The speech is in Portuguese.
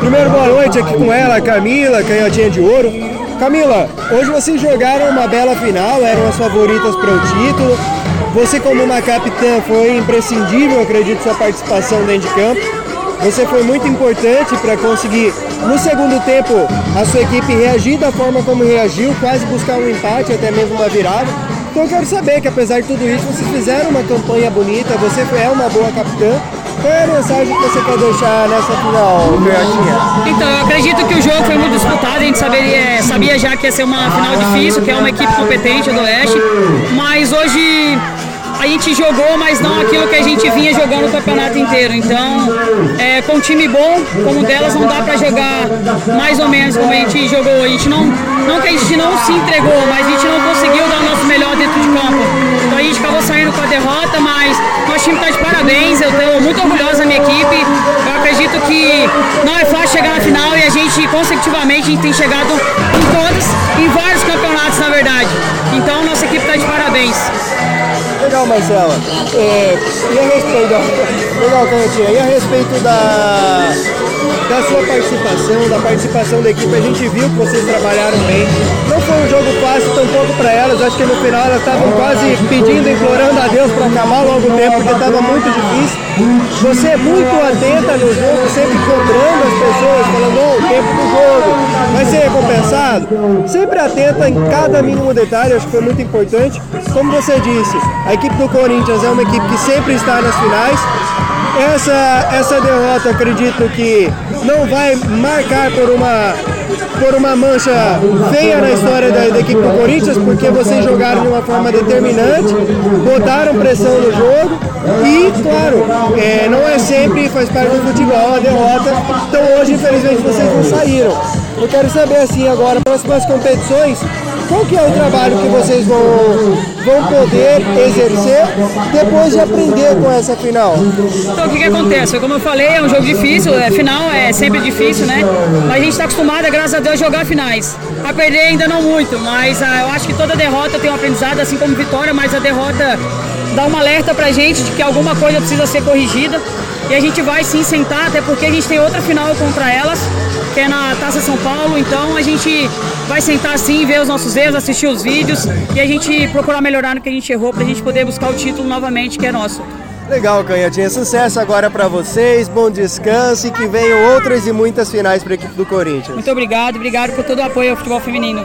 Primeiro, boa noite aqui com ela, Camila, canhotinha de ouro. Camila, hoje vocês jogaram uma bela final, eram as favoritas para o título. Você, como uma capitã, foi imprescindível, acredito, sua participação dentro de campo. Você foi muito importante para conseguir, no segundo tempo, a sua equipe reagir da forma como reagiu, quase buscar um empate, até mesmo uma virada. Então eu quero saber que apesar de tudo isso, vocês fizeram uma campanha bonita, você é uma boa capitã. Qual é a mensagem que você quer deixar nessa final, Canhotinha? Então, eu acredito que o jogo foi muito disputado, a gente sabia, sabia já que ia ser uma final difícil, que é uma equipe competente do Oeste, mas hoje a gente jogou, mas não aquilo que a gente vinha jogando o campeonato inteiro. Então, é, com um time bom como delas, não dá para jogar mais ou menos como a gente jogou. A gente não, não que a gente não se entregou, mas a gente não conseguiu dar o nosso melhor dentro de campo. Então a gente acabou saindo com a derrota, mas nosso time está de parabéns. Eu estou muito orgulhosa da minha equipe. Eu acredito que não é fácil chegar na final e a gente, consecutivamente, a gente tem chegado em todos, em vários campeonatos, na verdade. Então nossa equipe está de parabéns. Legal, Marcela. É, e a respeito, legal, Canhotinha, e a respeito da, da sua participação, da participação da equipe, a gente viu que vocês trabalharam bem. Não foi um jogo fácil tampouco para elas, acho que no final elas estavam quase pedindo, implorando a Deus para acabar logo o tempo, porque estava muito difícil. Você é muito atenta no jogo, sempre cobrando as pessoas, falando, oh, o tempo do jogo vai ser recompensado. Sempre atenta em cada mínimo detalhe, acho que foi muito importante. Como você disse, a equipe do Corinthians é uma equipe que sempre está nas finais. Essa, essa derrota acredito que não vai marcar por uma, por uma mancha feia na história da, da equipe do Corinthians, porque vocês jogaram de uma forma determinante, botaram pressão no jogo e, claro, é, não é sempre, faz parte do futebol a derrota. Então hoje, infelizmente, vocês não saíram. Eu quero saber assim agora, próximas competições, qual que é o trabalho que vocês vão, vão poder exercer depois de aprender com essa final? Então o que, que acontece? Como eu falei, é um jogo difícil, é, final é sempre difícil, né? Mas a gente está acostumado, graças a Deus, a jogar finais. A perder ainda não muito, mas ah, eu acho que toda derrota tem um aprendizado, assim como vitória, mas a derrota dá um alerta pra gente de que alguma coisa precisa ser corrigida. E a gente vai sim sentar, até porque a gente tem outra final contra elas, que é na Taça São Paulo. Então a gente vai sentar sim, ver os nossos erros, assistir os vídeos e a gente procurar melhorar no que a gente errou pra gente poder buscar o título novamente, que é nosso. Legal, Canhotinha. Sucesso agora para vocês, bom descanso e que venham outras e muitas finais para a equipe do Corinthians. Muito obrigado, obrigado por todo o apoio ao futebol feminino. Viu?